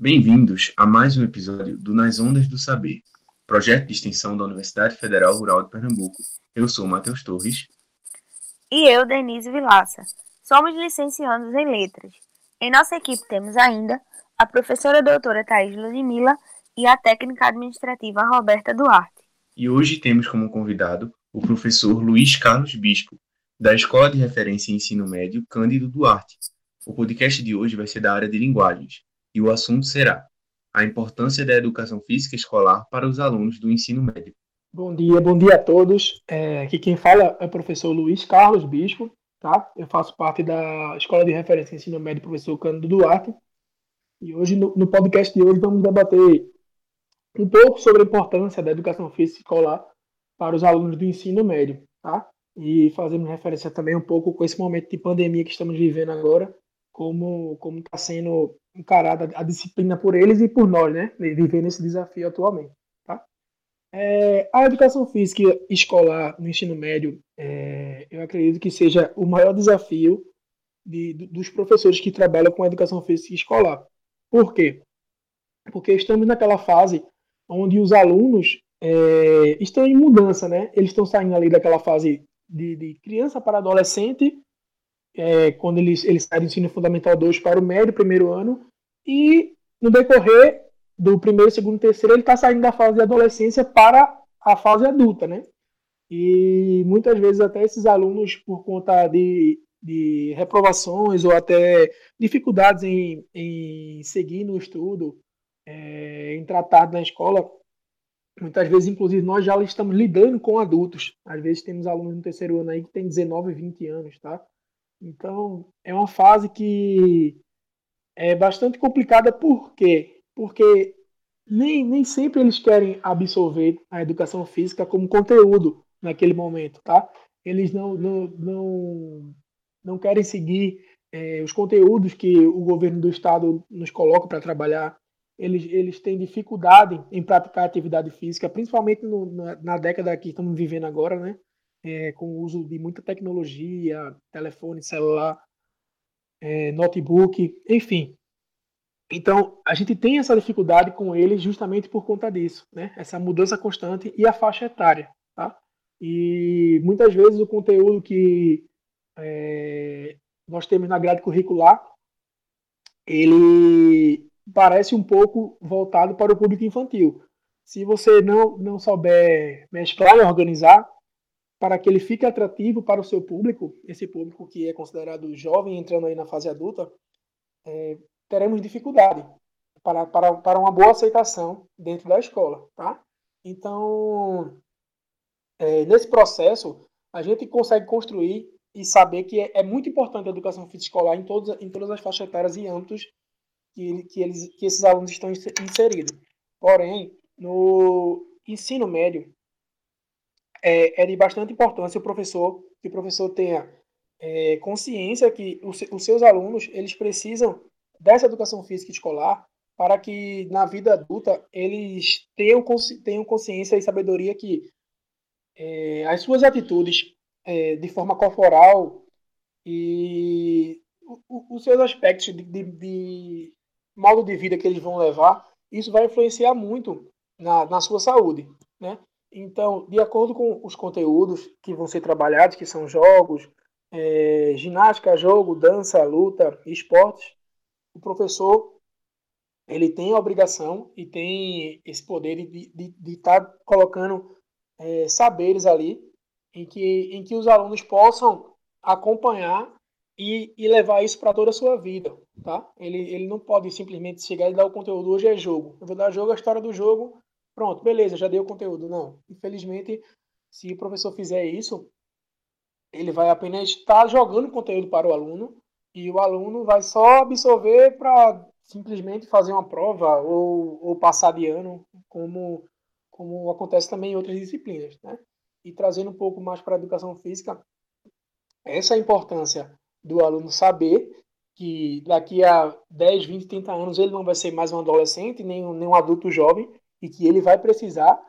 Bem-vindos a mais um episódio do Nas Ondas do Saber, projeto de extensão da Universidade Federal Rural de Pernambuco. Eu sou Matheus Torres. E eu, Denise Vilaça. Somos licenciados em Letras. Em nossa equipe temos ainda a professora doutora Thais Ludmilla e a técnica administrativa Roberta Duarte. E hoje temos como convidado o professor Luiz Carlos Bispo, da Escola de Referência em Ensino Médio Cândido Duarte. O podcast de hoje vai ser da área de linguagens e o assunto será a importância da educação física escolar para os alunos do ensino médio. Bom dia, bom dia a todos. É, aqui quem fala é o professor Luiz Carlos Bispo, tá? Eu faço parte da Escola de Referência em Ensino Médio Professor Cândido Duarte. E hoje, no, no podcast de hoje, vamos debater um pouco sobre a importância da educação física escolar para os alunos do ensino médio, tá? E fazendo referência também um pouco com esse momento de pandemia que estamos vivendo agora, como como está sendo encarada a disciplina por eles e por nós, né? Vivendo esse desafio atualmente, tá? É, a educação física escolar no ensino médio, é, eu acredito que seja o maior desafio de, dos professores que trabalham com a educação física escolar. Por quê? Porque estamos naquela fase onde os alunos é, estão em mudança, né? Eles estão saindo ali daquela fase de, de criança para adolescente é, quando eles, eles saem do ensino fundamental 2 para o médio, primeiro ano, e no decorrer do primeiro, segundo, terceiro, ele está saindo da fase de adolescência para a fase adulta, né? E muitas vezes até esses alunos, por conta de, de reprovações ou até dificuldades em, em seguir no estudo, é, em tratar na escola, muitas vezes, inclusive, nós já estamos lidando com adultos. Às vezes temos alunos no terceiro ano aí que tem 19, 20 anos, tá? Então, é uma fase que é bastante complicada, por quê? Porque nem, nem sempre eles querem absorver a educação física como conteúdo naquele momento, tá? Eles não, não, não, não querem seguir é, os conteúdos que o governo do estado nos coloca para trabalhar. Eles, eles têm dificuldade em praticar atividade física, principalmente no, na, na década que estamos vivendo agora, né? é, com o uso de muita tecnologia, telefone, celular, é, notebook, enfim. Então, a gente tem essa dificuldade com eles justamente por conta disso, né? Essa mudança constante e a faixa etária, tá? E muitas vezes o conteúdo que é, nós temos na grade curricular, ele parece um pouco voltado para o público infantil. Se você não, não souber mesclar e organizar, para que ele fique atrativo para o seu público, esse público que é considerado jovem entrando aí na fase adulta, é, teremos dificuldade para, para, para uma boa aceitação dentro da escola, tá? Então, é, nesse processo, a gente consegue construir e saber que é, é, muito importante a educação física escolar em, todos, em todas as faixas etárias e âmbitos que, que, eles, que esses alunos estão inseridos. Porém, no ensino médio, é, é de bastante importância o professor que o professor tenha é, consciência que os, os seus alunos eles precisam dessa educação física escolar para que na vida adulta eles tenham, tenham consciência e sabedoria que é, as suas atitudes é, de forma corporal e os seus aspectos de, de, de, modo de vida que eles vão levar, isso vai influenciar muito na, na sua saúde, né? Então, de acordo com os conteúdos que vão ser trabalhados, que são jogos, é, ginástica, jogo, dança, luta, esportes, o professor ele tem a obrigação e tem esse poder de estar tá colocando é, saberes ali em que, em que os alunos possam acompanhar e, e levar isso para toda a sua vida, tá? Ele, ele não pode simplesmente chegar e dar o conteúdo, hoje é jogo. Eu vou dar jogo, a história do jogo, Pronto, beleza, já dei o conteúdo. Não. Infelizmente, se o professor fizer isso, ele vai apenas estar jogando conteúdo para o aluno e o aluno vai só absorver para simplesmente fazer uma prova ou, ou passar de ano, como, como acontece também em outras disciplinas. Né? E trazendo um pouco mais para a educação física, essa importância do aluno saber que daqui a 10, 20, 30 anos ele não vai ser mais um adolescente, nem, nem um adulto jovem, e que ele vai precisar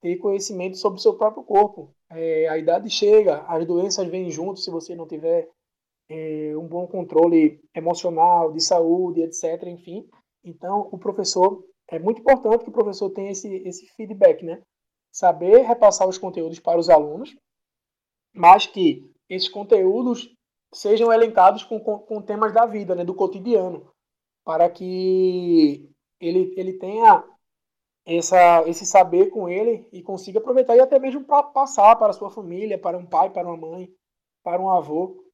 ter conhecimento sobre o seu próprio corpo. É, a idade chega, as doenças vêm junto se você não tiver é, um bom controle emocional, de saúde, etc. Enfim, Então, o professor, é muito importante que o professor tenha esse, esse feedback, né? Saber repassar os conteúdos para os alunos, mas que esses conteúdos sejam elencados com, com, com temas da vida, né? Do cotidiano, para que ele, ele tenha essa, esse saber com ele e consiga aproveitar e até mesmo para passar para sua família, para um pai, para uma mãe, para um avô,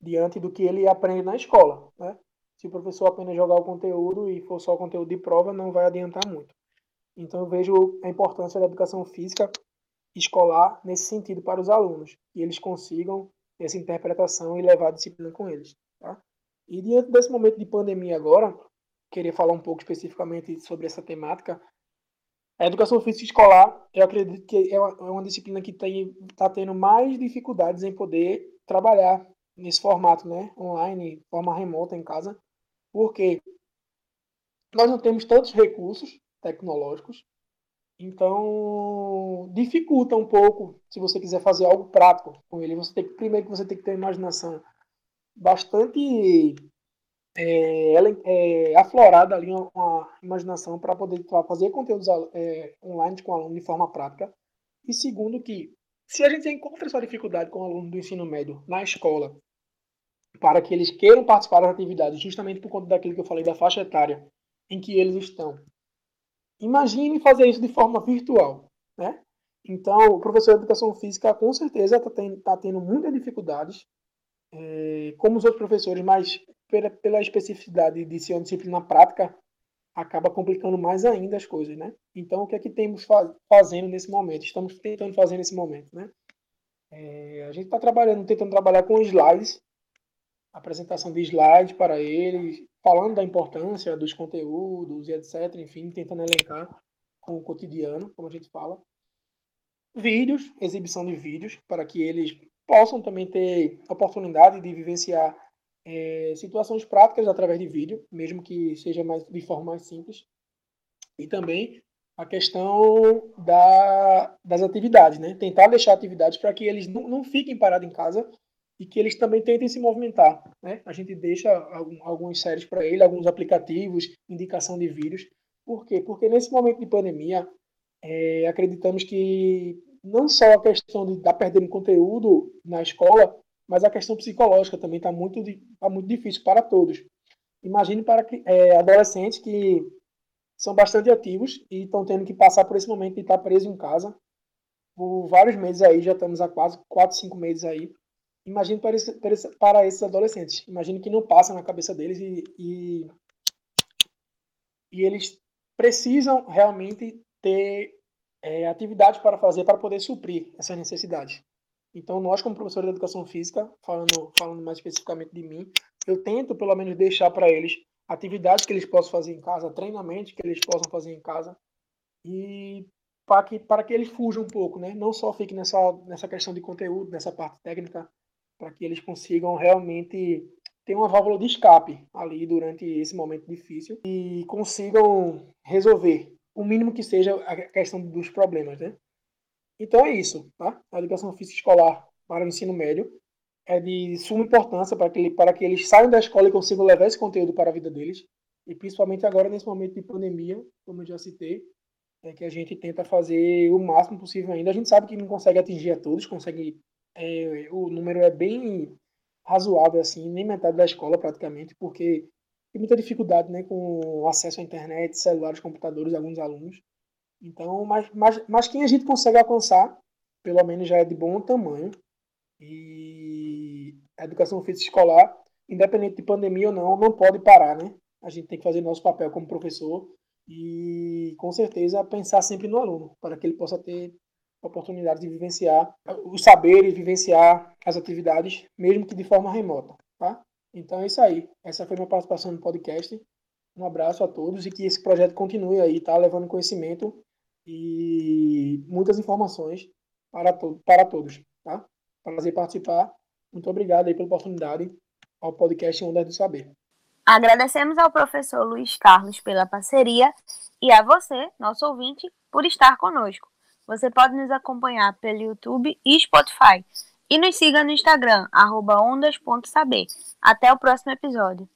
diante do que ele aprende na escola. Né? Se o professor apenas jogar o conteúdo e for só conteúdo de prova, não vai adiantar muito. Então eu vejo a importância da educação física escolar nesse sentido para os alunos, que eles consigam essa interpretação e levar a disciplina com eles. Tá? E diante desse momento de pandemia agora, queria falar um pouco especificamente sobre essa temática, a educação física escolar, eu acredito que é uma, é disciplina que está tendo mais dificuldades em poder trabalhar nesse formato, né? Online, forma remota em casa, porque nós não temos tantos recursos tecnológicos, então dificulta um pouco se você quiser fazer algo prático com ele. Você tem que, primeiro que você tem que ter uma imaginação bastante é, ela é aflorada ali uma, uma imaginação para poder fazer conteúdos é, online com o aluno de forma prática. E segundo que, se a gente encontra essa dificuldade com o aluno do ensino médio na escola, para que eles queiram participar das atividades, justamente por conta daquilo que eu falei da faixa etária em que eles estão. Imagine fazer isso de forma virtual, né? Então, o professor de educação física com certeza está tendo, tá tendo muitas dificuldades, é, como os outros professores, mas pela, pela especificidade de ser uma disciplina prática, acaba complicando mais ainda as coisas, né? Então, o que é que temos faz, fazendo nesse momento? Estamos tentando fazer nesse momento, né? É, a gente está trabalhando, tentando trabalhar com slides, apresentação de slides para eles, falando da importância dos conteúdos e etc. Enfim, tentando elencar com o cotidiano, como a gente fala. Vídeos, exibição de vídeos, para que eles possam também ter oportunidade de vivenciar é, situações práticas através de vídeo, mesmo que seja mais, de forma mais simples. E também a questão da, das atividades, né? Tentar deixar atividades para que eles não, não fiquem parados em casa e que eles também tentem se movimentar, né? A gente deixa algum, algumas séries para ele, alguns aplicativos, indicação de vídeos. Por quê? Porque nesse momento de pandemia, é, acreditamos que não só a questão de estar perdendo conteúdo na escola, mas a questão psicológica também está muito, tá muito difícil para todos. Imagine para é, adolescentes que são bastante ativos e estão tendo que passar por esse momento de estar preso em casa por vários meses aí, já estamos há quase 4, 5 meses aí. Imagine para, esse, para esses adolescentes. Imagine que não passa na cabeça deles e, e, e eles precisam realmente ter é, atividades para fazer para poder suprir essas necessidades. Então, nós, como professor de educação física, falando, falando mais especificamente de mim, eu tento, pelo menos, deixar para eles atividades que eles possam fazer em casa, treinamentos que eles possam fazer em casa, e para que, para que eles fujam um pouco, né? Não só fiquem nessa, nessa questão de conteúdo, nessa parte técnica, para que eles consigam realmente ter uma válvula de escape ali durante esse momento difícil e consigam resolver o mínimo que seja a questão dos problemas, né? Então é isso, tá? A educação física escolar para o ensino médio é de suma importância para que, para que eles saiam da escola e consigam levar esse conteúdo para a vida deles. E principalmente agora, nesse momento de pandemia, como eu já citei, é que a gente tenta fazer o máximo possível ainda. A gente sabe que não consegue atingir a todos, consegue. É, o número é bem razoável, assim, nem metade da escola praticamente, porque tem muita dificuldade né, com acesso à internet, celulares, computadores, alguns alunos. Então, mas, mas, mas quem a gente consegue alcançar, pelo menos já é de bom tamanho. E a educação física escolar, independente de pandemia ou não, não pode parar, né? A gente tem que fazer nosso papel como professor e, com certeza, pensar sempre no aluno, para que ele possa ter oportunidade de vivenciar os saberes, vivenciar as atividades, mesmo que de forma remota, tá? Então é isso aí. Essa foi minha participação no podcast. Um abraço a todos e que esse projeto continue aí, tá? Levando conhecimento e muitas informações para, to para todos. Tá? Prazer participar. Muito obrigado aí pela oportunidade ao podcast Ondas do Saber. Agradecemos ao professor Luiz Carlos pela parceria e a você, nosso ouvinte, por estar conosco. Você pode nos acompanhar pelo YouTube e Spotify. E nos siga no Instagram, ondas.saber. Até o próximo episódio.